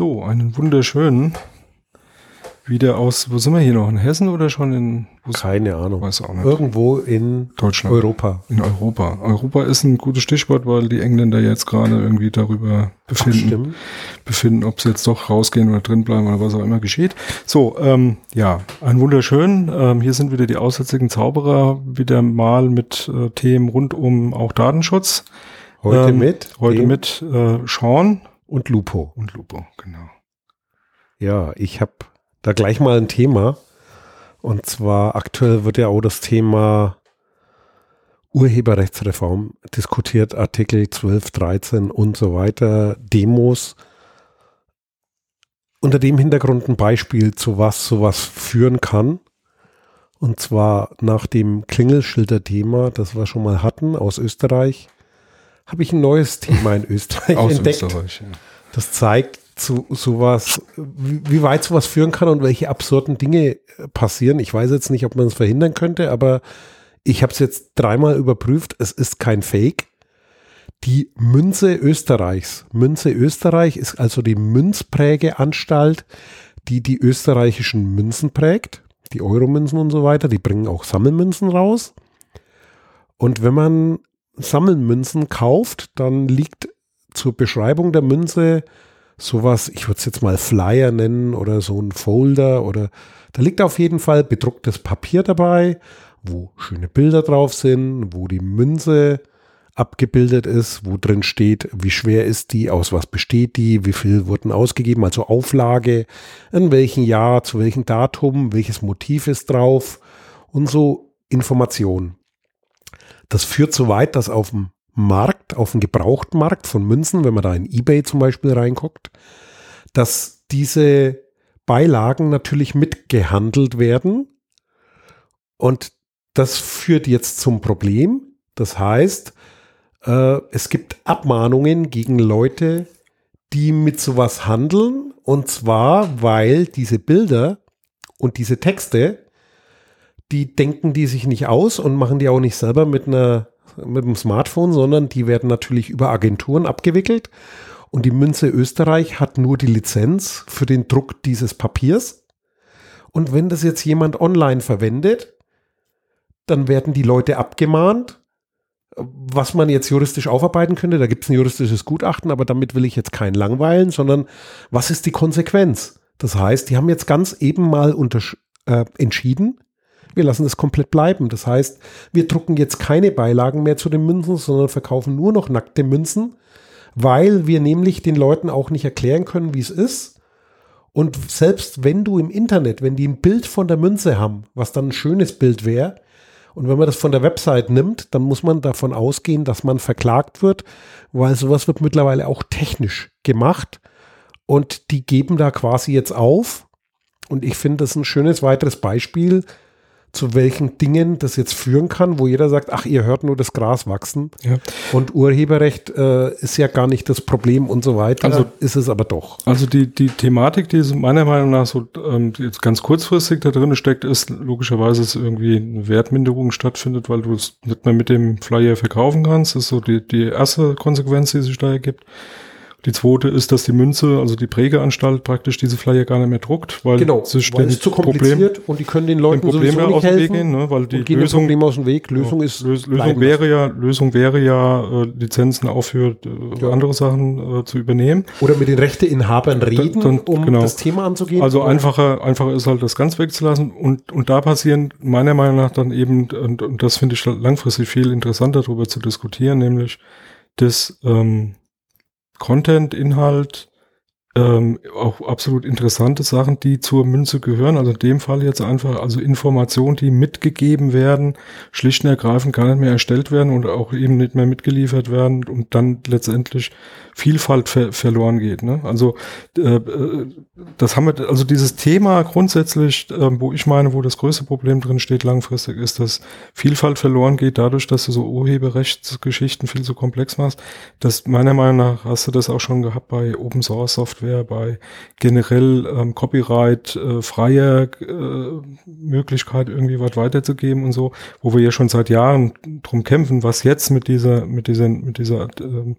So, einen wunderschönen. Wieder aus, wo sind wir hier noch? In Hessen oder schon in? Keine Ahnung. Weiß auch nicht. Irgendwo in Deutschland. Europa. In Europa. Europa ist ein gutes Stichwort, weil die Engländer jetzt gerade irgendwie darüber befinden, befinden, ob sie jetzt doch rausgehen oder drin bleiben oder was auch immer geschieht. So, ähm, ja, ein wunderschön. Ähm, hier sind wieder die aussätzigen Zauberer, wieder mal mit äh, Themen rund um auch Datenschutz. Heute Ähm, mit. Heute mit äh, Sean Und Lupo. und Lupo, genau. Ja, ich habe da gleich mal ein Thema. Und zwar aktuell wird ja auch das Thema Urheberrechtsreform diskutiert, Artikel 12, 13 und so weiter, Demos. Unter dem Hintergrund ein Beispiel, zu was sowas führen kann. Und zwar nach dem Klingelschilder-Thema, das wir schon mal hatten aus Österreich, habe ich ein neues Thema in Österreich Aus entdeckt. Österreich, ja. Das zeigt zu sowas, wie, wie weit sowas führen kann und welche absurden Dinge äh, passieren. Ich weiß jetzt nicht, ob man es verhindern könnte, aber ich habe es jetzt dreimal überprüft. Es ist kein Fake. Die Münze Österreichs. Münze Österreich ist also die Münzprägeanstalt, die die österreichischen Münzen prägt. Die Euromünzen und so weiter. Die bringen auch Sammelmünzen raus. Und wenn man Sammelmünzen kauft, dann liegt zur Beschreibung der Münze sowas, ich würde es jetzt mal Flyer nennen oder so ein Folder oder da liegt auf jeden Fall bedrucktes Papier dabei, wo schöne Bilder drauf sind, wo die Münze abgebildet ist, wo drin steht, wie schwer ist die, aus was besteht die, wie viel wurden ausgegeben, also Auflage, in welchem Jahr, zu welchem Datum, welches Motiv ist drauf und so Informationen. Das führt so weit, dass auf dem Markt, auf dem Gebrauchtmarkt von Münzen, wenn man da in eBay zum Beispiel reinguckt, dass diese Beilagen natürlich mitgehandelt werden. Und das führt jetzt zum Problem. Das heißt, äh, es gibt Abmahnungen gegen Leute, die mit sowas handeln. Und zwar, weil diese Bilder und diese Texte, die denken die sich nicht aus und machen die auch nicht selber mit einer mit dem Smartphone, sondern die werden natürlich über Agenturen abgewickelt. Und die Münze Österreich hat nur die Lizenz für den Druck dieses Papiers. Und wenn das jetzt jemand online verwendet, dann werden die Leute abgemahnt, was man jetzt juristisch aufarbeiten könnte. Da gibt es ein juristisches Gutachten, aber damit will ich jetzt keinen langweilen, sondern was ist die Konsequenz? Das heißt, die haben jetzt ganz eben mal äh, entschieden, wir lassen das komplett bleiben. Das heißt, wir drucken jetzt keine Beilagen mehr zu den Münzen, sondern verkaufen nur noch nackte Münzen, weil wir nämlich den Leuten auch nicht erklären können, wie es ist. Und selbst wenn du im Internet, wenn die ein Bild von der Münze haben, was dann ein schönes Bild wäre, und wenn man das von der Website nimmt, dann muss man davon ausgehen, dass man verklagt wird, weil sowas wird mittlerweile auch technisch gemacht. Und die geben da quasi jetzt auf. Und ich finde das ein schönes weiteres Beispiel, zu welchen Dingen das jetzt führen kann, wo jeder sagt, ach, ihr hört nur das Gras wachsen. Ja. Und Urheberrecht äh, ist ja gar nicht das Problem und so weiter. Also- ist es aber doch. Also die, die Thematik, die so meiner Meinung nach so ähm, jetzt ganz kurzfristig da drin steckt, ist logischerweise, dass irgendwie eine Wertminderung stattfindet, weil du es nicht mehr mit dem Flyer verkaufen kannst. Das ist so die, die erste Konsequenz, die sich da ergibt. Die zweite ist, dass die Münze, also die Prägeanstalt praktisch diese Flyer gar nicht mehr druckt, weil sich weil dem es zu Problem, kompliziert und die können den dem Leuten Problem sowieso ja nicht aus dem Weg gehen, ne? weil die dem Lösung, Problem aus dem Weg. Lösung ist Lös Lösung wäre ja, Lösung wäre ja, äh, Lizenzen auch für äh, Ja. andere Sachen äh, zu übernehmen. Oder mit den Rechteinhabern reden, dann- um genau. das Thema anzugehen. Also einfacher, einfacher ist halt das ganz wegzulassen und, und da passieren meiner Meinung nach dann eben, und, und das finde ich langfristig viel interessanter darüber zu diskutieren, nämlich das ähm, Content, Inhalt, ähm, auch absolut interessante Sachen, die zur Münze gehören. Also in dem Fall jetzt einfach, also Informationen, die mitgegeben werden, schlicht und ergreifend gar nicht mehr erstellt werden und auch eben nicht mehr mitgeliefert werden und dann letztendlich Vielfalt ver verloren geht. Ne? Also äh, äh, das haben wir, also dieses Thema grundsätzlich, äh, wo ich meine, wo das größte Problem drin steht langfristig, ist, dass Vielfalt verloren geht, dadurch, dass du so Urheberrechtsgeschichten viel zu komplex machst. Das meiner Meinung nach hast du das auch schon gehabt bei Open Source Software, bei generell ähm, Copyright, äh, freier äh, Möglichkeit, irgendwie was weiterzugeben und so, wo wir ja schon seit Jahren drum kämpfen, was jetzt mit dieser, mit dieser, mit dieser, ähm,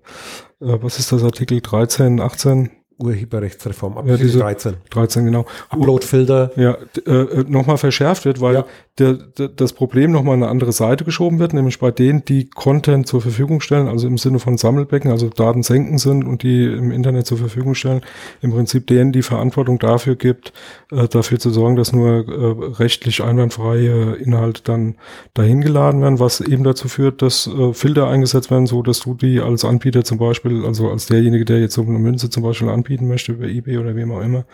äh, was ist das Artikel 13, 18? Urheberrechtsreform ab ja, diese 13. 13, genau. Uploadfilter. Ja, äh, äh nochmal verschärft wird, weil ja. der, der, das Problem nochmal an eine andere Seite geschoben wird, nämlich bei denen, die Content zur Verfügung stellen, also im Sinne von Sammelbecken, also Daten senken sind und die im Internet zur Verfügung stellen, im Prinzip denen die Verantwortung dafür gibt, äh, dafür zu sorgen, dass nur äh, rechtlich einwandfreie Inhalte dann dahin geladen werden, was eben dazu führt, dass äh, Filter eingesetzt werden, so dass du die als Anbieter zum Beispiel, also als derjenige, der jetzt so eine Münze zum Beispiel anbieten möchte über eBay oder wem auch immer,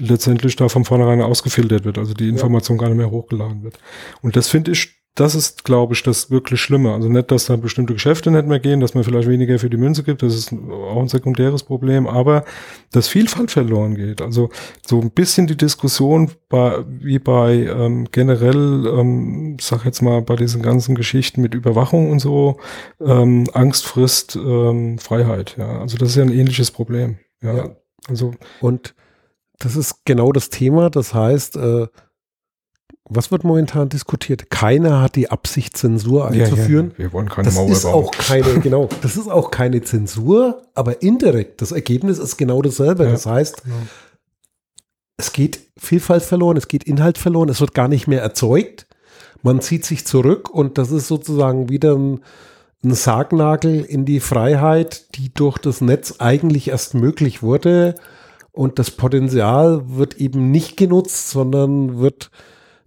letztendlich da von vornherein ausgefiltert wird, also die Information ja. gar nicht mehr hochgeladen wird. Und das finde ich das ist, glaube ich, das wirklich Schlimme. Also nicht, dass da bestimmte Geschäfte nicht mehr gehen, dass man vielleicht weniger für die Münze gibt, das ist auch ein sekundäres Problem, aber dass Vielfalt verloren geht. Also so ein bisschen die Diskussion bei, wie bei ähm, generell, ähm, sag jetzt mal, bei diesen ganzen Geschichten mit Überwachung und so, ähm, Angst frisst ähm, Freiheit. Ja, also das ist ja ein ähnliches Problem. Ja, ja. also und das ist genau das Thema. Das heißt, äh, was wird momentan diskutiert? Keiner hat die Absicht, Zensur einzuführen. Ja, ja. Wir wollen keine das Mauer ist auch keine, genau, das ist auch keine Zensur, aber indirekt. Das Ergebnis ist genau dasselbe. Ja, das heißt, es geht Vielfalt verloren, es geht Inhalt verloren, es wird gar nicht mehr erzeugt. Man zieht sich zurück und das ist sozusagen wieder ein, ein Sargnagel in die Freiheit, die durch das Netz eigentlich erst möglich wurde. Und das Potenzial wird eben nicht genutzt, sondern wird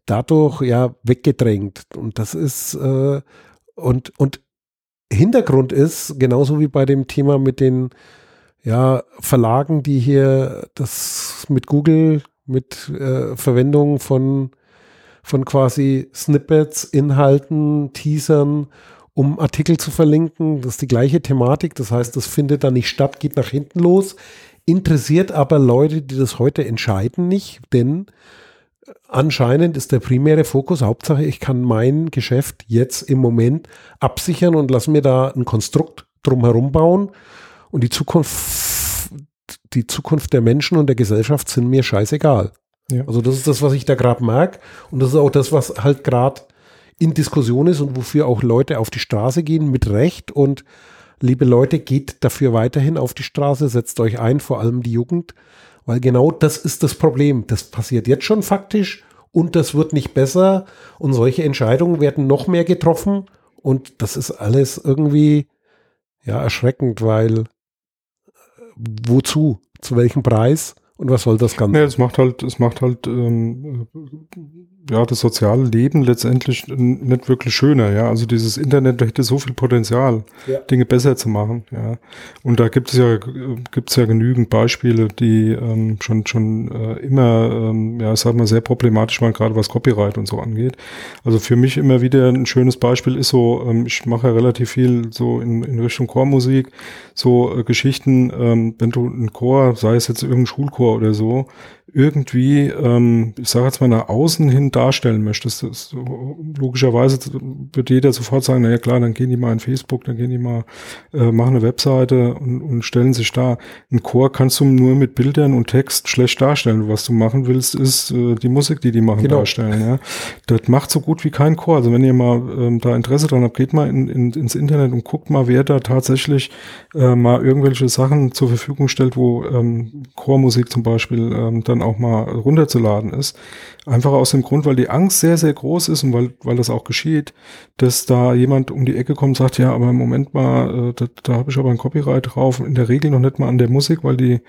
dadurch ja weggedrängt. Und das ist äh, und, und Hintergrund ist, genauso wie bei dem Thema mit den ja, Verlagen, die hier das mit Google, mit äh, Verwendung von, von quasi Snippets, Inhalten, Teasern, um Artikel zu verlinken. Das ist die gleiche Thematik. Das heißt, das findet da nicht statt, geht nach hinten los. Interessiert aber Leute, die das heute entscheiden, nicht, denn anscheinend ist der primäre Fokus, Hauptsache, ich kann mein Geschäft jetzt im Moment absichern und lass mir da ein Konstrukt drumherum bauen. Und die Zukunft, die Zukunft der Menschen und der Gesellschaft sind mir scheißegal. Ja. Also das ist das, was ich da gerade mag. Und das ist auch das, was halt gerade in Diskussion ist und wofür auch Leute auf die Straße gehen, mit Recht. Und liebe Leute, geht dafür weiterhin auf die Straße, setzt euch ein, vor allem die Jugend. Weil genau das ist das Problem. Das passiert jetzt schon faktisch und das wird nicht besser und solche Entscheidungen werden noch mehr getroffen und das ist alles irgendwie ja erschreckend, weil äh, wozu? Zu welchem Preis? Und was soll das Ganze? Ja, es macht halt, es macht halt ähm, ja, das soziale Leben letztendlich nicht wirklich schöner, ja. Also dieses Internet hätte so viel Potenzial, ja. Dinge besser zu machen, ja. Und da gibt es ja, gibt es ja genügend Beispiele, die ähm, schon, schon äh, immer, ähm, ja, sag mal, sehr problematisch waren, gerade was Copyright und so angeht. Also für mich immer wieder ein schönes Beispiel ist so, ähm, ich mache ja relativ viel so in, in Richtung Chormusik, so äh, Geschichten, ähm, wenn du einen Chor, sei es jetzt irgendein Schulchor oder so, irgendwie, ähm, ich sage jetzt mal nach außen hin darstellen möchtest, das, logischerweise wird jeder sofort sagen, naja klar, dann gehen die mal in Facebook, dann gehen die mal, äh, machen eine Webseite und, und stellen sich da. Ein Chor kannst du nur mit Bildern und Text schlecht darstellen. Was du machen willst, ist äh, die Musik, die die machen, genau. darstellen. Ja? Das macht so gut wie kein Chor. Also wenn ihr mal ähm, da Interesse dran habt, geht mal in, in, ins Internet und guckt mal, wer da tatsächlich äh, mal irgendwelche Sachen zur Verfügung stellt, wo ähm, Chormusik zum Beispiel ähm, dann auch mal runterzuladen ist. Einfach aus dem Grund, weil die Angst sehr, sehr groß ist und weil, weil das auch geschieht, dass da jemand um die Ecke kommt und sagt, ja, aber im Moment mal, äh, da, da habe ich aber ein Copyright drauf. In der Regel noch nicht mal an der Musik, weil die,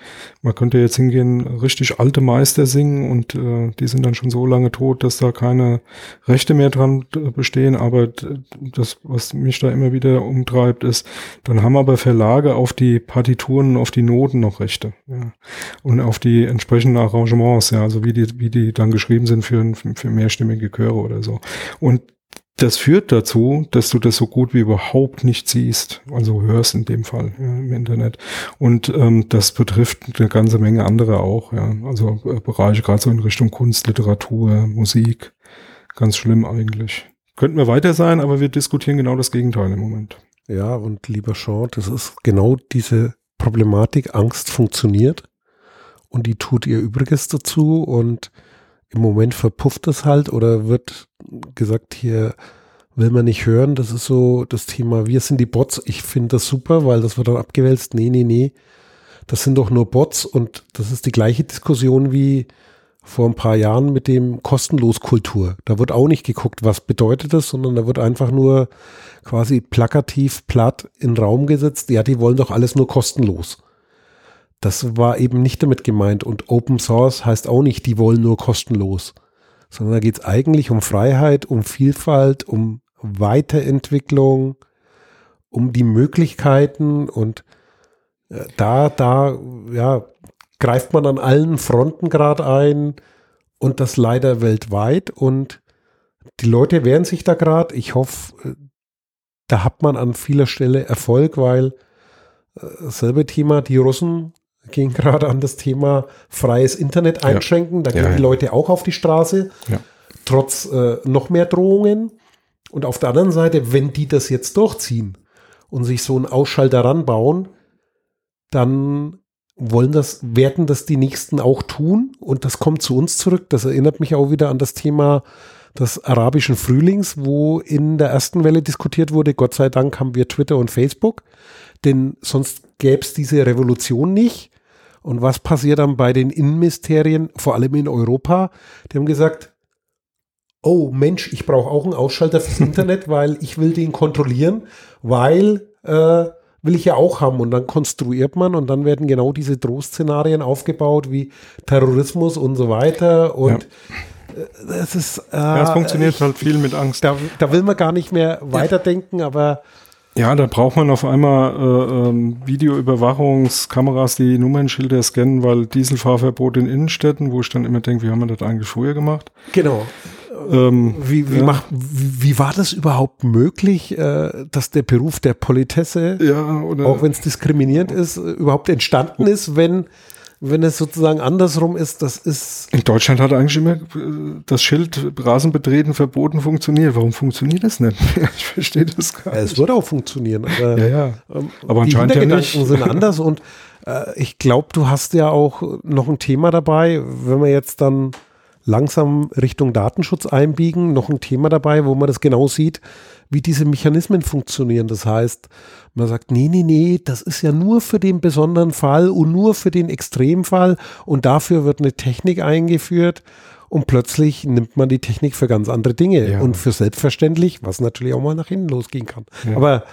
man könnte jetzt hingehen, richtig alte Meister singen und äh, die sind dann schon so lange tot, dass da keine Rechte mehr dran bestehen. Aber das, was mich da immer wieder umtreibt, ist, dann haben aber Verlage auf die Partituren, auf die Noten noch Rechte. Ja. Und auf die entsprechenden Arrangements, ja, also wie die, wie die dann geschrieben sind für, für mehrstimmige Chöre oder so. Und das führt dazu, dass du das so gut wie überhaupt nicht siehst, also hörst in dem Fall ja, im Internet. Und ähm, das betrifft eine ganze Menge andere auch, ja. Also äh, Bereiche gerade so in Richtung Kunst, Literatur, Musik. Ganz schlimm eigentlich. Könnten wir weiter sein, aber wir diskutieren genau das Gegenteil im Moment. Ja, und lieber Sean, das ist genau diese Problematik. Angst funktioniert und die tut ihr Übriges dazu und im Moment verpufft es halt oder wird gesagt, hier will man nicht hören. Das ist so das Thema, wir sind die Bots. Ich finde das super, weil das wird dann abgewälzt. Nee, nee, nee. das sind doch nur Bots und das ist die gleiche Diskussion wie vor ein paar Jahren mit dem Kostenloskultur. Da wird auch nicht geguckt, was bedeutet das, sondern da wird einfach nur quasi plakativ platt in den Raum gesetzt. Ja, die wollen doch alles nur kostenlos. Das war eben nicht damit gemeint. Und Open Source heißt auch nicht, die wollen nur kostenlos. Sondern da geht es eigentlich um Freiheit, um Vielfalt, um Weiterentwicklung, um die Möglichkeiten und äh, da, da, ja, greift man an allen Fronten gerade ein und das leider weltweit und die Leute wehren sich da gerade. Ich hoffe, äh, da hat man an vieler Stelle Erfolg, weil äh, selbe Thema, die Russen gehen gerade an das Thema freies Internet einschränken. Ja. Da gehen ja, die Leute auch auf die Straße, trotz äh, noch mehr Drohungen. Und auf der anderen Seite, wenn die das jetzt durchziehen und sich so einen Ausschalter ranbauen, dann wollen das, werden das die Nächsten auch tun und das kommt zu uns zurück. Das erinnert mich auch wieder an das Thema des arabischen Frühlings, wo in der ersten Welle diskutiert wurde, Gott sei Dank haben wir Twitter und Facebook, denn sonst gäbe es diese Revolution nicht. Und was passiert dann bei den Innenministerien, vor allem in Europa? Die haben gesagt, oh Mensch, ich brauche auch einen Ausschalter fürs Internet, weil ich will den kontrollieren, weil äh, will ich ja auch haben. Und dann konstruiert man und dann werden genau diese Drohszenarien aufgebaut wie Terrorismus und so weiter. Und ja. das ist. Äh, ja, es funktioniert ich, halt viel mit Angst. Da, da, will man gar nicht mehr weiterdenken, aber. Ja, da braucht man auf einmal äh, ähm, Videoüberwachungskameras, die Nummernschilder scannen, weil Dieselfahrverbot in Innenstädten, wo ich dann immer denke, wie haben wir das eigentlich früher gemacht? Genau. Ähm, wie, wie, ja. macht, wie, wie, war das überhaupt möglich, äh, dass der Beruf der Politesse, ja, auch wenn es diskriminierend ist, äh, überhaupt entstanden ist, wenn, wenn es sozusagen andersrum ist? Das ist. In Deutschland hat eigentlich immer äh, das Schild Rasen betreten verboten funktioniert. Warum funktioniert das nicht? ich verstehe das gar nicht. es würde auch funktionieren, aber, ja, ja. Ähm, aber die anscheinend ja nicht. sind anders und äh, ich glaube, du hast ja auch noch ein Thema dabei, wenn wir jetzt dann langsam Richtung Datenschutz einbiegen. Noch ein Thema dabei, wo man das genau sieht, wie diese Mechanismen funktionieren. Das heißt, man sagt, nee, nee, nee, das ist ja nur für den besonderen Fall und nur für den Extremfall und dafür wird eine Technik eingeführt und plötzlich nimmt man die Technik für ganz andere Dinge ja. und für selbstverständlich, was natürlich auch mal nach hinten losgehen kann. Ja. Aber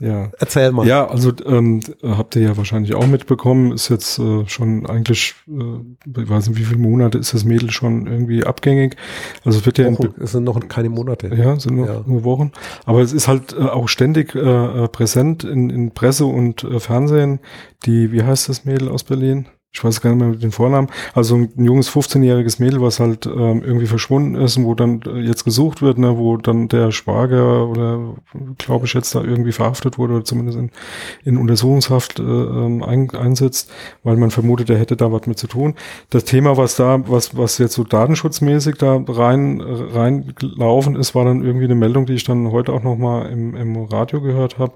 ja. Erzähl mal. Ja, also ähm, habt ihr ja wahrscheinlich auch mitbekommen, ist jetzt äh, schon eigentlich, äh, ich weiß nicht, wie viele Monate ist das Mädel schon irgendwie abgängig. Also es wird ja. Wochen, es sind noch keine Monate. Ja, sind noch ja. nur Wochen. Aber es ist halt äh, auch ständig äh, äh präsent in, in Presse und äh, Fernsehen. Die, wie heißt das Mädel aus Berlin? Ich weiß gar nicht mehr den Vornamen, also ein junges 15-jähriges Mädel, was halt ähm, irgendwie verschwunden ist und wo dann äh, jetzt gesucht wird, ne, wo dann der Schwager oder glaube ich jetzt da irgendwie verhaftet wurde oder zumindest in, in Untersuchungshaft äh, ähm, ein, einsetzt, weil man vermutet, er hätte da was mit zu tun. Das Thema, was da, was, was jetzt so datenschutzmäßig da rein reingelaufen ist, war dann irgendwie eine Meldung, die ich dann heute auch nochmal im, im Radio gehört habe,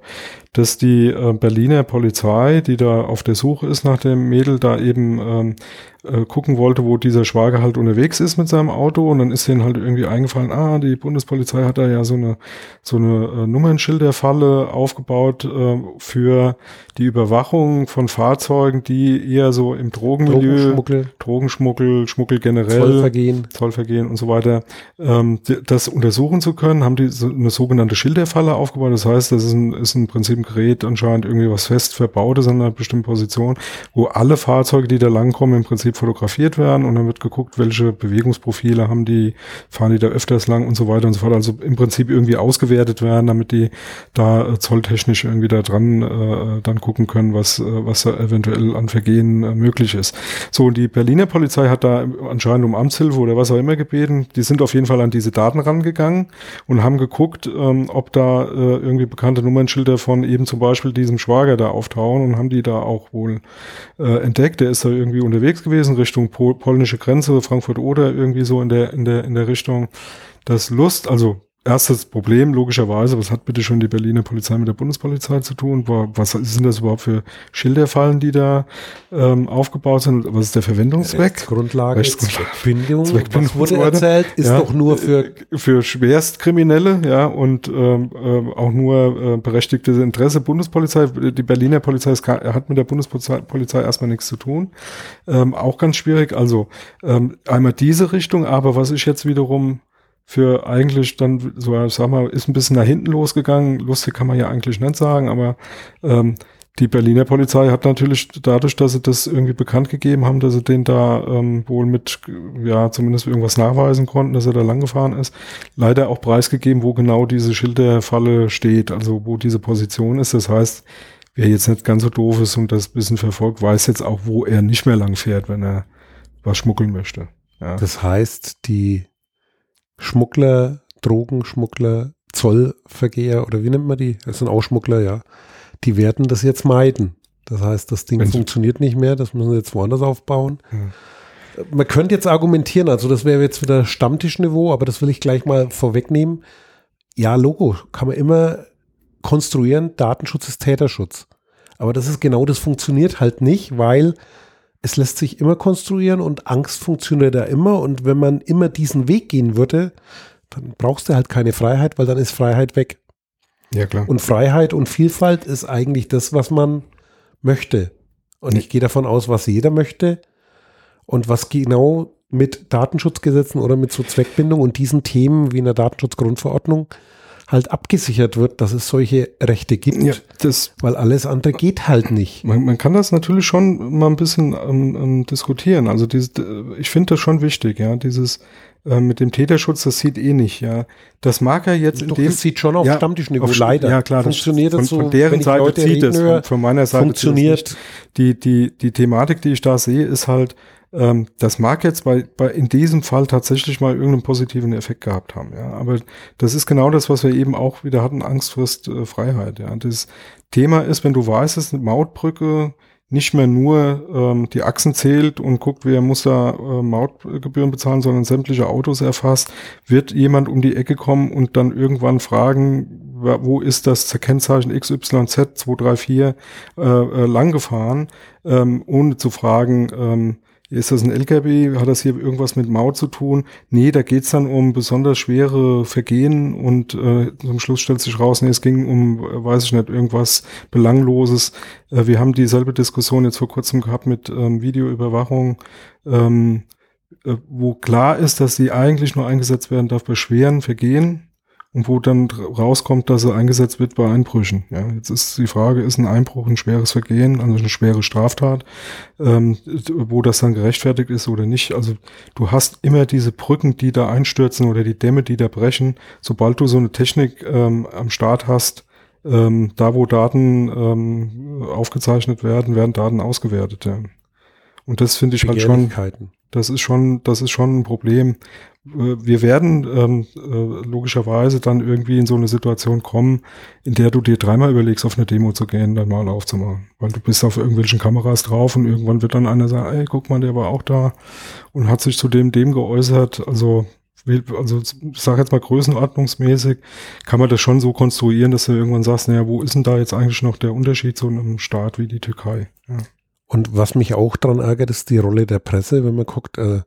dass die äh, Berliner Polizei, die da auf der Suche ist nach dem Mädel, da eben ähm, äh, gucken wollte, wo dieser Schwager halt unterwegs ist mit seinem Auto und dann ist denen halt irgendwie eingefallen, ah, die Bundespolizei hat da ja so eine so eine äh, Nummernschilderfalle aufgebaut äh, für die Überwachung von Fahrzeugen, die eher so im Drogenmilieu, Drogenschmuggel, Drogenschmuggel, Schmuggel generell, Zollvergehen, Zollvergehen und so weiter, ähm, das untersuchen zu können, haben die so eine sogenannte Schilderfalle aufgebaut. Das heißt, das ist ein, ist ein Prinzip ein Gerät anscheinend irgendwie was fest verbaut ist an einer bestimmten Position, wo alle Fahrzeuge, die da langkommen, im Prinzip fotografiert werden und dann wird geguckt, welche Bewegungsprofile haben die, fahren die da öfters lang und so weiter und so fort. Also im Prinzip irgendwie ausgewertet werden, damit die da äh, zolltechnisch irgendwie da dran äh, dann gucken können, was, äh, was da eventuell an Vergehen äh, möglich ist. So, und die Berliner Polizei hat da anscheinend um Amtshilfe oder was auch immer gebeten. Die sind auf jeden Fall an diese Daten rangegangen und haben geguckt, ähm, ob da äh, irgendwie bekannte Nummernschilder von eben zum Beispiel diesem Schwager da auftauchen und haben die da auch wohl äh, entdeckt. Der ist da irgendwie unterwegs gewesen gewesen, Richtung Pol polnische Grenze, Frankfurt oder irgendwie so in der, in der, in der Richtung. Das Lust, also erstes Problem, logischerweise, was hat bitte schon die Berliner Polizei mit der Bundespolizei zu tun? Was sind das überhaupt für Schilderfallen, die da ähm, aufgebaut sind? Was ist der Verwendungszweck? Grundlage, Rechtsgrundlage, Zweckbindung, Zweckbindung was wurde erzählt, ist Ja. doch nur für für Schwerstkriminelle, ja, und ähm, ähm, auch nur äh, berechtigtes Interesse. Bundespolizei, die Berliner Polizei ist, hat mit der Bundespolizei Polizei erstmal nichts zu tun. Ähm, auch ganz schwierig. Also ähm, einmal diese Richtung, aber was ich jetzt wiederum für eigentlich dann, so sag mal, ist ein bisschen nach hinten losgegangen. Lustig kann man ja eigentlich nicht sagen, aber ähm, die Berliner Polizei hat natürlich dadurch, dass sie das irgendwie bekannt gegeben haben, dass sie den da ähm, wohl mit, ja, zumindest irgendwas nachweisen konnten, dass er da lang gefahren ist, leider auch preisgegeben, wo genau diese Schilderfalle steht, also wo diese Position ist. Das heißt, wer jetzt nicht ganz so doof ist und das ein bisschen verfolgt, weiß jetzt auch, wo er nicht mehr lang fährt, wenn er was schmuggeln möchte. Ja. Das heißt, die Schmuggler, Drogenschmuggler, Zollvergeher oder wie nennt man die? Das sind auch Schmuggler, ja. Die werden das jetzt meiden. Das heißt, das Ding Wenn sie- funktioniert nicht mehr, das müssen sie jetzt woanders aufbauen. Ja. Man könnte jetzt argumentieren, also das wäre jetzt wieder Stammtischniveau, aber das will ich gleich mal vorwegnehmen. Ja, Logo kann man immer konstruieren, Datenschutz ist Täterschutz. Aber das ist genau, das funktioniert halt nicht, weil es lässt sich immer konstruieren und Angst funktioniert da immer. Und wenn man immer diesen Weg gehen würde, dann brauchst du halt keine Freiheit, weil dann ist Freiheit weg. ja, klar. Und Freiheit und Vielfalt ist eigentlich das, was man möchte. Und ich gehe davon aus, was jeder möchte und was genau mit Datenschutzgesetzen oder mit so Zweckbindung und diesen Themen wie in der Datenschutzgrundverordnung halt abgesichert wird, dass es solche Rechte gibt, ja, das weil alles andere geht halt nicht. Man, man kann das natürlich schon mal ein bisschen ähm, ähm, diskutieren. Also dieses, ich finde das schon wichtig, ja. Dieses äh, mit dem Täterschutz, das sieht eh nicht, ja. Das mag er jetzt in Doch, dem das sieht schon auf Ja, Stammtischniveau auf- leider. Ja, klar, das funktioniert von, das so, von deren Seite Leute zieht es, von, von meiner Seite zieht es funktioniert. nicht. Die, die, die Thematik, die ich da sehe, ist halt, ähm, das mag jetzt bei, bei in diesem Fall tatsächlich mal irgendeinen positiven Effekt gehabt haben, ja. Aber das ist genau das, was wir eben auch wieder hatten, Angst frisst äh, Freiheit, ja. Das Thema ist, wenn du weißt, ist eine Mautbrücke, nicht mehr nur ähm, die Achsen zählt und guckt, wer muss da äh, Mautgebühren bezahlen, sondern sämtliche Autos erfasst, wird jemand um die Ecke kommen und dann irgendwann fragen, wo ist das Kennzeichen XYZ 234 äh, äh, lang gefahren, ähm, ohne zu fragen, ähm, ist das ein LKW? Hat das hier irgendwas mit Maut zu tun? Nee, da geht's dann um besonders schwere Vergehen und äh, zum Schluss stellt sich raus, nee, es ging um, weiß ich nicht, irgendwas Belangloses. Äh, wir haben dieselbe Diskussion jetzt vor kurzem gehabt mit ähm, Videoüberwachung, ähm, äh, wo klar ist, dass sie eigentlich nur eingesetzt werden darf bei schweren Vergehen und wo dann rauskommt, dass sie eingesetzt wird bei Einbrüchen. Ja, jetzt ist die Frage, ist ein Einbruch ein schweres Vergehen, also eine schwere Straftat, ähm, wo das dann gerechtfertigt ist oder nicht. Also du hast immer diese Brücken, die da einstürzen oder die Dämme, die da brechen. Sobald du so eine Technik ähm, am Start hast, ähm, da wo Daten ähm, aufgezeichnet werden, werden Daten ausgewertet. Ja. Und das finde ich halt schon, das ist schon, das ist schon ein Problem. Äh, Wir werden ähm, äh, logischerweise dann irgendwie in so eine Situation kommen, in der du dir dreimal überlegst, auf eine Demo zu gehen, dann mal aufzumachen. Weil du bist auf irgendwelchen Kameras drauf und irgendwann wird dann einer sagen, ey, guck mal, der war auch da und hat sich zu dem, dem geäußert. Also, also ich sage jetzt mal größenordnungsmäßig, kann man das schon so konstruieren, dass du irgendwann sagst, naja, wo ist denn da jetzt eigentlich noch der Unterschied zu einem Staat wie die Türkei? Ja. Und was mich auch daran ärgert, ist die Rolle der Presse, wenn man guckt, äh,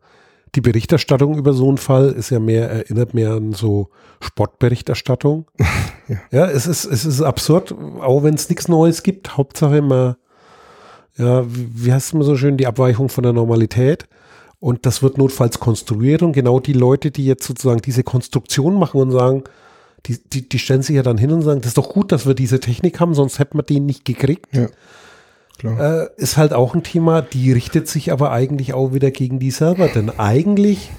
die Berichterstattung über so einen Fall ist ja mehr, erinnert mehr an so Sportberichterstattung. Ja. ja. es ist, es ist absurd, auch wenn es nichts Neues gibt. Hauptsache immer, ja, wie, heißt es immer so schön, die Abweichung von der Normalität. Und das wird notfalls konstruiert und genau die Leute, die jetzt sozusagen diese Konstruktion machen und sagen, die, die, die stellen sich ja dann hin und sagen, das ist doch gut, dass wir diese Technik haben, sonst hätten wir den nicht gekriegt Ja. Äh, ist halt auch ein Thema, die richtet sich aber eigentlich auch wieder gegen die selber. Denn eigentlich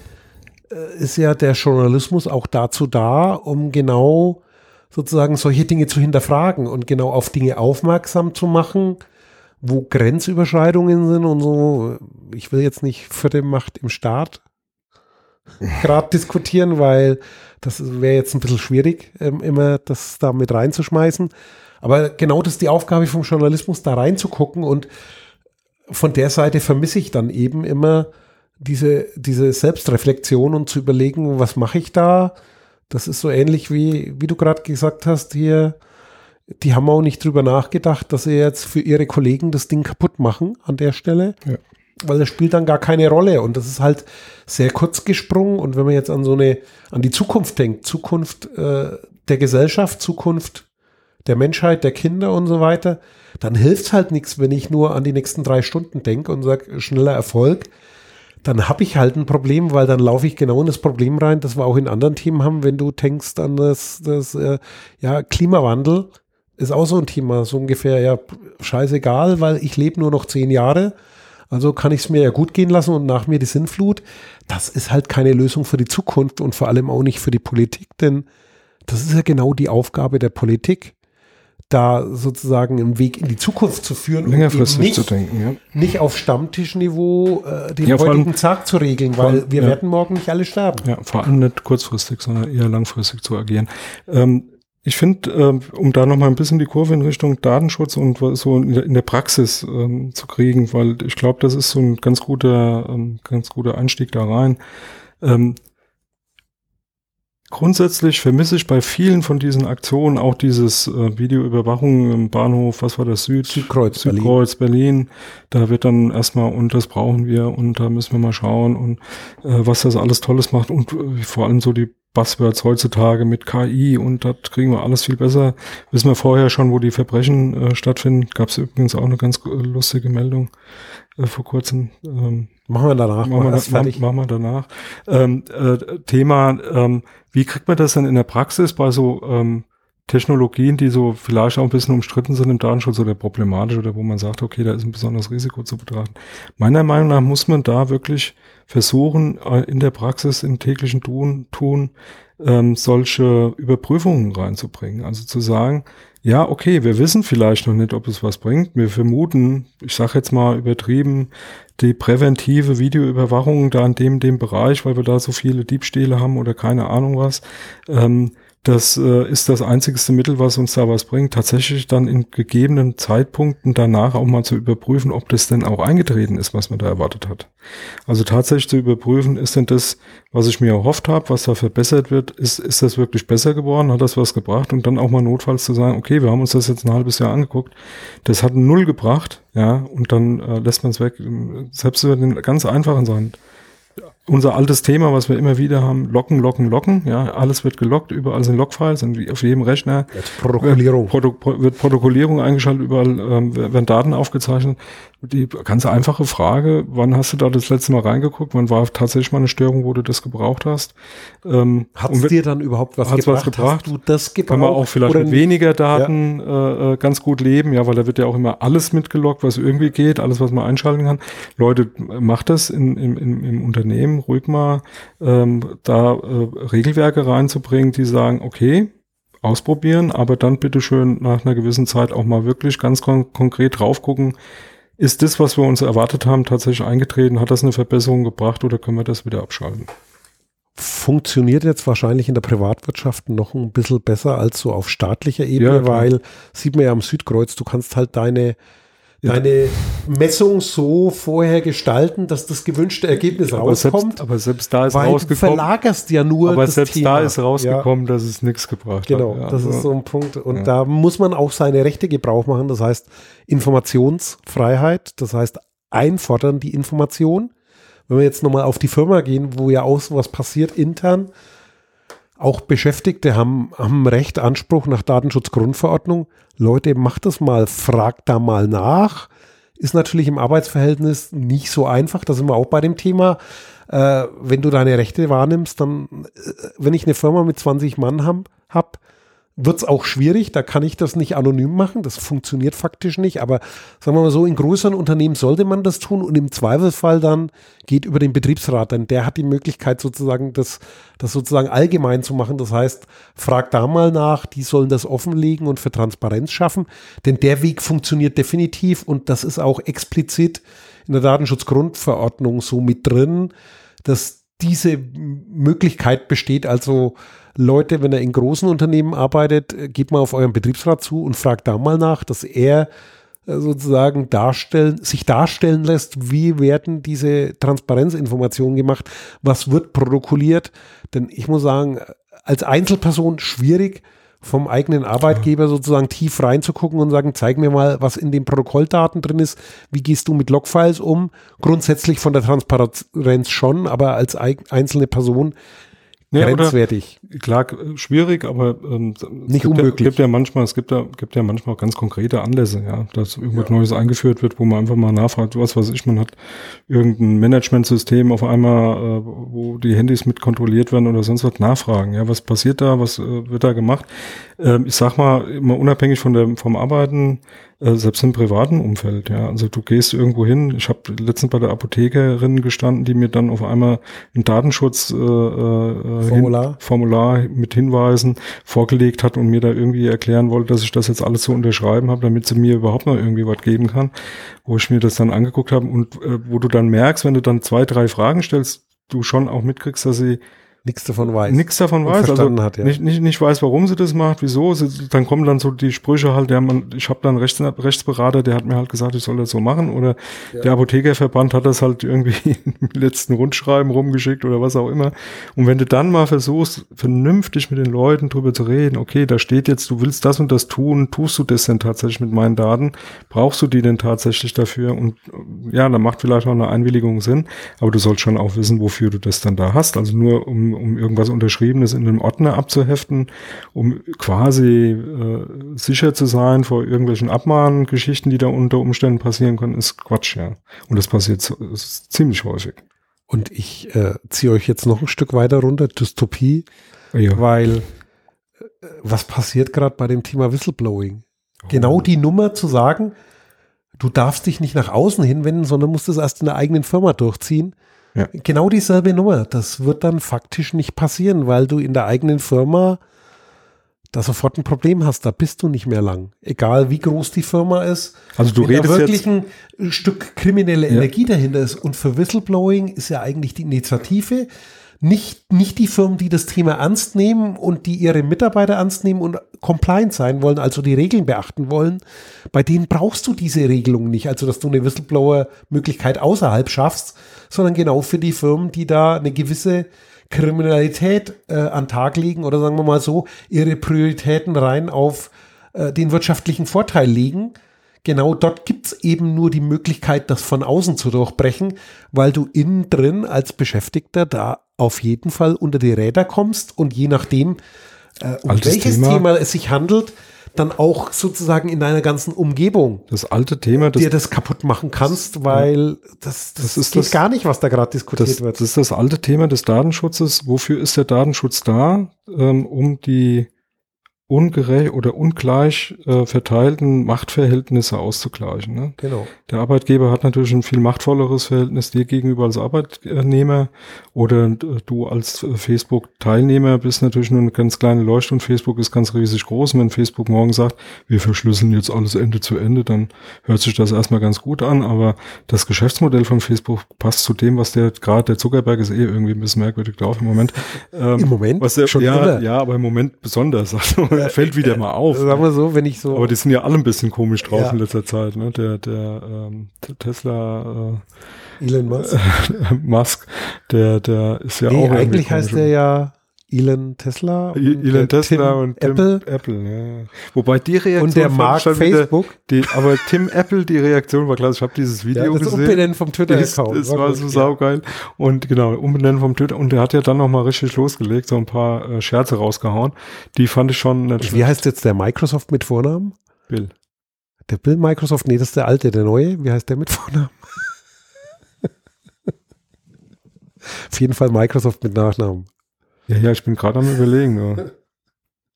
äh, ist ja der Journalismus auch dazu da, um genau sozusagen solche Dinge zu hinterfragen und genau auf Dinge aufmerksam zu machen, wo Grenzüberschreitungen sind und so. Ich will jetzt nicht für die Macht im Staat gerade diskutieren, weil das wäre jetzt ein bisschen schwierig, ähm, immer das da mit reinzuschmeißen. Aber genau das ist die Aufgabe vom Journalismus, da reinzugucken und von der Seite vermisse ich dann eben immer diese, diese Selbstreflexion und zu überlegen, was mache ich da? Das ist so ähnlich wie, wie du gerade gesagt hast, hier, die haben auch nicht drüber nachgedacht, dass sie jetzt für ihre Kollegen das Ding kaputt machen an der Stelle. Ja. Weil das spielt dann gar keine Rolle und das ist halt sehr kurz gesprungen. Und wenn man jetzt an so eine, an die Zukunft denkt, Zukunft äh, der Gesellschaft, Zukunft der Menschheit, der Kinder und so weiter, dann hilft halt nichts, wenn ich nur an die nächsten drei Stunden denke und sage, schneller Erfolg. Dann habe ich halt ein Problem, weil dann laufe ich genau in das Problem rein, das wir auch in anderen Themen haben, wenn du denkst an das, das äh, ja, Klimawandel ist auch so ein Thema, so ungefähr, ja, scheißegal, weil ich lebe nur noch zehn Jahre. Also kann ich es mir ja gut gehen lassen und nach mir die Sinnflut. Das ist halt keine Lösung für die Zukunft und vor allem auch nicht für die Politik, denn das ist ja genau die Aufgabe der Politik, da sozusagen einen Weg in die Zukunft zu führen längerfristig nicht, zu denken, ja. nicht auf Stammtischniveau äh, den Ja, vor allem- heutigen Tag zu regeln, weil allem, wir ja. werden morgen nicht alle sterben. Ja, vor allem nicht kurzfristig, sondern eher langfristig zu agieren. Ähm, ich finde, ähm, um da noch mal ein bisschen die Kurve in Richtung Datenschutz und so in der, in der Praxis ähm, zu kriegen, weil ich glaube, das ist so ein ganz guter, ähm, ganz guter Einstieg da rein. Ähm, grundsätzlich vermisse ich bei vielen von diesen Aktionen auch dieses äh, Videoüberwachung im Bahnhof, was war das, Süd, Südkreuz, Berlin. Südkreuz, Berlin. Da wird dann erstmal, und das brauchen wir, und da müssen wir mal schauen, und äh, was das alles Tolles macht, und äh, vor allem so die Buzzwords heutzutage mit KI, und das kriegen wir alles viel besser. Wissen wir vorher schon, wo die Verbrechen äh, stattfinden. Gab es übrigens auch eine ganz äh, lustige Meldung äh, vor kurzem. Ähm, Machen wir danach. machen, wir, da- fertig. machen wir danach. Ähm, äh, Thema, ähm, wie kriegt man das denn in der Praxis bei so ähm, Technologien, die so vielleicht auch ein bisschen umstritten sind im Datenschutz oder problematisch oder wo man sagt, okay, da ist ein besonderes Risiko zu betrachten. Meiner Meinung nach muss man da wirklich versuchen, äh, in der Praxis, im täglichen Tun, tun ähm, solche Überprüfungen reinzubringen. Also zu sagen, ja, okay, wir wissen vielleicht noch nicht, ob es was bringt. Wir vermuten, ich sage jetzt mal übertrieben, die präventive Videoüberwachung da in dem, dem Bereich, weil wir da so viele Diebstähle haben oder keine Ahnung was. Ähm, das äh, ist das einzigste Mittel, was uns da was bringt, tatsächlich dann in gegebenen Zeitpunkten danach auch mal zu überprüfen, ob das denn auch eingetreten ist, was man da erwartet hat. Also tatsächlich zu überprüfen, ist denn das, was ich mir erhofft habe, was da verbessert wird, ist, ist das wirklich besser geworden, hat das was gebracht? Und dann auch mal notfalls zu sagen, okay, wir haben uns das jetzt ein halbes Jahr angeguckt, das hat null gebracht, ja, und dann äh, lässt man es weg, selbst über den ganz einfachen Sachen unser altes Thema, was wir immer wieder haben, locken, locken, locken. Ja, alles wird gelockt, überall sind Logfiles wie auf jedem Rechner Jetzt Protokollierung. Proto Pro- wird Protokollierung eingeschaltet, überall ähm, werden Daten aufgezeichnet. Die ganz einfache Frage, wann hast du da das letzte Mal reingeguckt? Wann war tatsächlich mal eine Störung, wo du das gebraucht hast? Ähm, Hat es dir dann überhaupt was gebracht? was gebracht? Hast du das gebraucht? kann man auch vielleicht mit weniger Daten äh, äh, ganz gut leben, ja, weil da wird ja auch immer alles mitgeloggt, was irgendwie geht, alles, was man einschalten kann. Leute, macht das in, im, im, im Unternehmen ruhig mal, ähm, da äh, Regelwerke reinzubringen, die sagen, okay, ausprobieren, aber dann bitte schön nach einer gewissen Zeit auch mal wirklich ganz kon konkret drauf gucken, ist das, was wir uns erwartet haben, tatsächlich eingetreten? Hat das eine Verbesserung gebracht oder können wir das wieder abschalten? Funktioniert jetzt wahrscheinlich in der Privatwirtschaft noch ein bisschen besser als so auf staatlicher Ebene, Ja, weil sieht man ja am Südkreuz, du kannst halt deine Ja. deine Messung so vorher gestalten, dass das gewünschte Ergebnis Aber selbst, rauskommt, aber selbst da ist weil du rausgekommen. verlagerst ja nur Aber selbst Thema. da ist rausgekommen, dass es nichts gebracht Ja, genau, hat. Ja, das also- ist so ein Punkt. Und ja. da muss man auch seine Rechte Gebrauch machen. Das heißt, Informationsfreiheit, das heißt, einfordern die Information. Wenn wir jetzt nochmal auf die Firma gehen, wo ja auch sowas passiert intern, auch Beschäftigte haben, haben Recht, Anspruch nach Datenschutzgrundverordnung. Leute, macht das mal, fragt da mal nach. Ist natürlich im Arbeitsverhältnis nicht so einfach. Da sind wir auch bei dem Thema. Äh, wenn du deine Rechte wahrnimmst, dann, äh, wenn ich eine Firma mit 20 Mann habe, hab, wird es auch schwierig. Da kann ich das nicht anonym machen. Das funktioniert faktisch nicht. Aber sagen wir mal so, in größeren Unternehmen sollte man das tun und im Zweifelsfall dann geht über den Betriebsrat. Denn der hat die Möglichkeit sozusagen, das, das sozusagen allgemein zu machen. Das heißt, frag da mal nach, die sollen das offenlegen und für Transparenz schaffen. Denn der Weg funktioniert definitiv und das ist auch explizit in der Datenschutzgrundverordnung so mit drin, dass diese Möglichkeit besteht. Also Leute, wenn er in großen Unternehmen arbeitet, äh, geht mal auf euren Betriebsrat zu und fragt da mal nach, dass er äh, sozusagen darstellen, sich darstellen lässt, wie werden diese Transparenzinformationen gemacht, was wird protokolliert. Denn ich muss sagen, als Einzelperson schwierig, vom eigenen Arbeitgeber sozusagen tief reinzugucken und sagen, zeig mir mal, was in den Protokolldaten drin ist, wie gehst du mit Logfiles um? Grundsätzlich von der Transparenz schon, aber als einzelne Person ja, grenzwertig. klar, schwierig, aber ähm, nicht gibt unmöglich. Ja, gibt ja manchmal, es gibt ja, gibt ja manchmal auch ganz konkrete Anlässe, ja, dass irgendwas ja. Neues eingeführt wird, wo man einfach mal nachfragt, was weiß ich, man hat irgendein Managementsystem auf einmal, äh, wo die Handys mit kontrolliert werden oder sonst was nachfragen. Ja, was passiert da, was äh, wird da gemacht? Ähm, ich sag mal, immer unabhängig von der, vom Arbeiten, äh, selbst im privaten Umfeld, ja. Also du gehst irgendwo hin, ich habe letztens bei der Apothekerin gestanden, die mir dann auf einmal ein Datenschutz äh, äh, Formular. Hin, Formular mit Hinweisen vorgelegt hat und mir da irgendwie erklären wollte, dass ich das jetzt alles so unterschreiben habe, damit sie mir überhaupt noch irgendwie was geben kann, wo ich mir das dann angeguckt habe und äh, wo du dann merkst, wenn du dann zwei, drei Fragen stellst, du schon auch mitkriegst, dass sie nichts davon weiß. Nichts davon weiß. Also hat, ja. nicht, nicht, nicht weiß, warum sie das macht, wieso. Sie, dann kommen dann so die Sprüche halt, ja, man, ich habe dann Rechts, Rechtsberater, der hat mir halt gesagt, ich soll das so machen. Oder ja. der Apothekerverband hat das halt irgendwie im letzten Rundschreiben rumgeschickt oder was auch immer. Und wenn du dann mal versuchst, vernünftig mit den Leuten drüber zu reden, okay, da steht jetzt, du willst das und das tun, tust du das denn tatsächlich mit meinen Daten? Brauchst du die denn tatsächlich dafür? Und ja, dann macht vielleicht auch eine Einwilligung Sinn, aber du sollst schon auch wissen, wofür du das dann da hast. Also nur um um irgendwas Unterschriebenes in einem Ordner abzuheften, um quasi äh, sicher zu sein vor irgendwelchen Abmahngeschichten, die da unter Umständen passieren können, ist Quatsch, ja. Und das passiert so, ist ziemlich häufig. Und ich äh, ziehe euch jetzt noch ein Stück weiter runter, Dystopie, ja. weil äh, was passiert gerade bei dem Thema Whistleblowing? Oh. Genau die Nummer zu sagen, du darfst dich nicht nach außen hinwenden, sondern musst es erst in der eigenen Firma durchziehen. Ja. Genau dieselbe Nummer. Das wird dann faktisch nicht passieren, weil du in der eigenen Firma da sofort ein Problem hast. Da bist du nicht mehr lang. Egal wie groß die Firma ist. Also du redest da wirklich ein Stück kriminelle ja. Energie dahinter ist. Und für Whistleblowing ist ja eigentlich die Initiative, nicht, nicht die Firmen, die das Thema ernst nehmen und die ihre Mitarbeiter ernst nehmen und compliant sein wollen, also die Regeln beachten wollen, bei denen brauchst du diese Regelung nicht, also dass du eine Whistleblower-Möglichkeit außerhalb schaffst, sondern genau für die Firmen, die da eine gewisse Kriminalität äh, an Tag legen oder sagen wir mal so, ihre Prioritäten rein auf äh, den wirtschaftlichen Vorteil legen. Genau dort gibt es eben nur die Möglichkeit, das von außen zu durchbrechen, weil du innen drin als Beschäftigter da auf jeden Fall unter die Räder kommst und je nachdem, äh, um Altes welches Thema. Thema es sich handelt, dann auch sozusagen in deiner ganzen Umgebung das alte Thema, das, dir das kaputt machen kannst, weil das, das, das ist geht das, gar nicht, was da gerade diskutiert das, wird. Das ist das alte Thema des Datenschutzes. Wofür ist der Datenschutz da? Ähm, um die ungerecht oder ungleich äh, verteilten Machtverhältnisse auszugleichen. Ne? Genau. Der Arbeitgeber hat natürlich ein viel machtvolleres Verhältnis dir gegenüber als Arbeitnehmer oder äh, du als äh, Facebook-Teilnehmer bist natürlich nur eine ganz kleine Leuchte und Facebook ist ganz riesig groß. Und wenn Facebook morgen sagt, wir verschlüsseln jetzt alles Ende zu Ende, dann hört sich das erstmal ganz gut an, aber das Geschäftsmodell von Facebook passt zu dem, was der gerade, der Zuckerberg ist eh irgendwie ein bisschen merkwürdig drauf im Moment. Ähm, Im Moment? Was der, schon ja, ja, aber im Moment besonders. Also, fällt wieder mal auf. Sagen wir so, wenn ich so. Aber die sind ja alle ein bisschen komisch drauf ja. in letzter Zeit, ne? Der, der ähm, Tesla äh, Elon Musk. Musk, der, der ist ja nee, auch. Eigentlich heißt der ja Elon Tesla. Elon Tesla Tim und Tim Apple. Apple, ja. Wobei die Reaktion. Und der Mark Facebook. Die, aber Tim Apple, die Reaktion war klar, ich habe dieses Video ja, das gesehen. Das Umbenennen vom Twitter-Account. Das, war, war so saugeil. Und genau, Umbenennen vom Twitter. Und der hat ja dann nochmal richtig losgelegt, so ein paar äh, Scherze rausgehauen. Die fand ich schon nicht Wie heißt jetzt der Microsoft mit Vornamen? Bill. Der Bill Microsoft, nee, das ist der alte, der neue. Wie heißt der mit Vornamen? Auf jeden Fall Microsoft mit Nachnamen. Ja, ja, ich bin gerade am überlegen. Ja.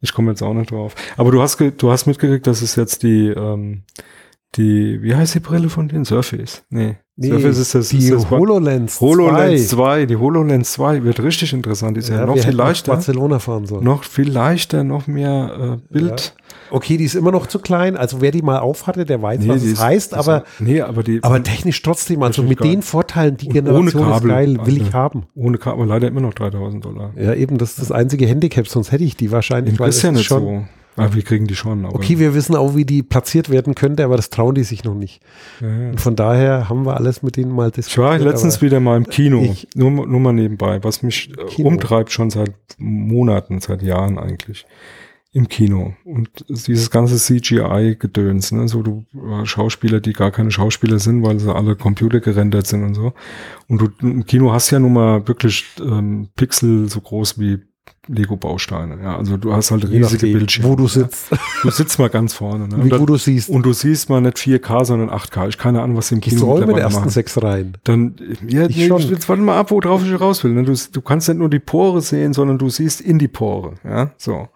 Ich komme jetzt auch nicht drauf. Aber du hast, du hast mitgekriegt, dass es jetzt die, ähm, die, wie heißt die Brille von den Surface? Nee. Nee Surface ist das. Die ist das HoloLens 2. HoloLens 2. Die HoloLens 2 wird richtig interessant. Die ist ja, ja noch viel leichter. Barcelona fahren soll. Noch viel leichter, noch mehr äh, Bild. Ja. Okay, die ist immer noch zu klein. Also wer die mal aufhatte, der weiß, nee, was es ist, heißt. Aber, nee, aber, die, aber technisch trotzdem, also mit den Vorteilen, die Generation ohne Kabel, ist geil, will ich also haben. Ohne Kabel, leider immer noch 3000 Dollar. Ja, eben, das ist das einzige Handicap, sonst hätte ich die wahrscheinlich. Weil ist ja nicht schon, so. Ah, wir kriegen die schon. Okay, wir wissen auch, wie die platziert werden könnte, aber das trauen die sich noch nicht. ja, ja. Und von daher haben wir alles mit denen mal Ich diskutiert. war letztens wieder mal im Kino, Ich- nur, nur mal nebenbei, was mich äh, Kino. umtreibt schon seit Monaten, seit Jahren eigentlich. Im Kino. Und dieses ganze CGI-Gedöns, ne, so du äh, Schauspieler, die gar keine Schauspieler sind, weil sie alle computergerendert sind und so. Und du im Kino hast ja nun mal wirklich ähm, Pixel so groß wie Lego-Bausteine. Ja, also du hast halt riesige nachdem, Bildschirme. Wo du ja. sitzt, Du sitzt mal ganz vorne. Ne? wie gut du siehst. und du siehst mal nicht 4K, sondern 8K. Ich keine Ahnung, was sie im Kino Säume der mittlerweile ersten machen. sechs Reihen. Dann, ja, Ich nee, schon. jetzt warte mal ab, worauf ich raus will. Ne? Du, du kannst nicht nur die Pore sehen, sondern du siehst in die Pore. Ja, so.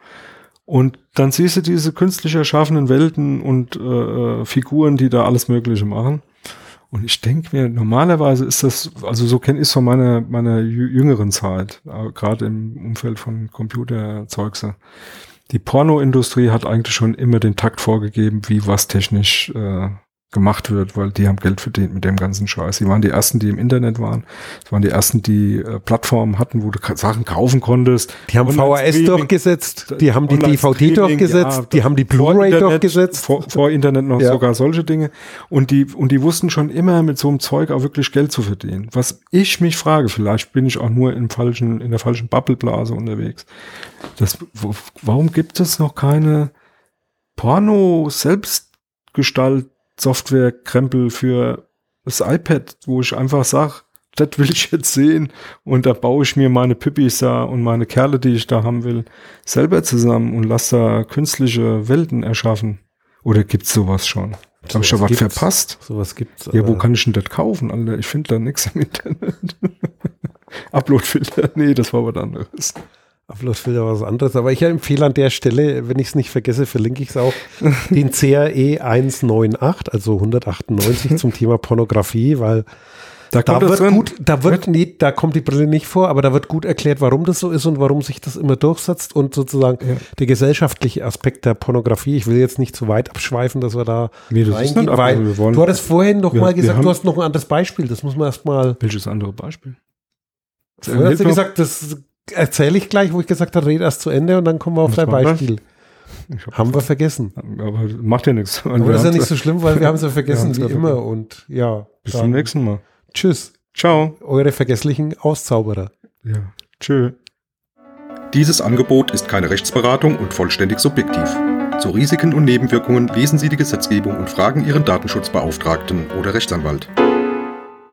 Und dann siehst du diese künstlich erschaffenen Welten und äh, äh, Figuren, die da alles Mögliche machen. Und ich denke mir, normalerweise ist das, also so kenne ich es von meiner, meiner jü- jüngeren Zeit, äh, gerade im Umfeld von Computerzeugse. Die Pornoindustrie hat eigentlich schon immer den Takt vorgegeben, wie was technisch äh, gemacht wird, weil die haben Geld verdient mit dem ganzen Scheiß. Die waren die ersten, die im Internet waren. Das waren die ersten, die äh, Plattformen hatten, wo du Sachen kaufen konntest. Die haben VHS durchgesetzt, die haben die DVD durchgesetzt, ja, die haben die Blu-ray durchgesetzt. Vor, vor Internet noch Ja. sogar solche Dinge. Und die, und die wussten schon immer mit so einem Zeug auch wirklich Geld zu verdienen. Was ich mich frage, vielleicht bin ich auch nur im falschen, in der falschen Bubbleblase unterwegs. Das, wo, warum gibt es noch keine Porno-Selbstgestalt Software-Krempel für das iPad, wo ich einfach sage, das will ich jetzt sehen und da baue ich mir meine Pippis da und meine Kerle, die ich da haben will, selber zusammen und lasse da künstliche Welten erschaffen. Oder gibt's sowas schon? Habe ich da was verpasst? Sowas gibt's. Ja, wo kann ich denn das kaufen, Alter? Ich finde da nichts im Internet. Uploadfilter, nee, das war was anderes. Uploadfilter was anderes, aber ich empfehle an der Stelle, wenn ich es nicht vergesse, verlinke ich es auch, den CRE 198, also 198 zum Thema Pornografie, weil Da da wird drin. gut, da wird, nee, da kommt die Brille nicht vor, aber da wird gut erklärt, warum das so ist und warum sich das immer durchsetzt und sozusagen Ja. der gesellschaftliche Aspekt der Pornografie. Ich will jetzt nicht zu weit abschweifen, dass wir da Nee, das reingehen, ab- weil du hattest vorhin noch Wir- mal gesagt, du hast noch ein anderes Beispiel, das muss man erst mal, Welches andere Beispiel? hast du Hilf mir- gesagt, das erzähle ich gleich, wo ich gesagt habe, red erst zu Ende und dann kommen wir auf Was dein? Beispiel. Ich hab, Haben wir vergessen. aber macht ja nichts. Aber das ist ja nicht so schlimm, weil wir haben es ja vergessen, wie ja immer. vergessen. Und ja, Bis dann zum nächsten Mal. tschüss, Ciao. eure vergesslichen Auszauberer. Ja. Tschö. Dieses Angebot ist keine Rechtsberatung und vollständig subjektiv. Zu Risiken und Nebenwirkungen lesen Sie die Gesetzgebung und fragen Ihren Datenschutzbeauftragten oder Rechtsanwalt.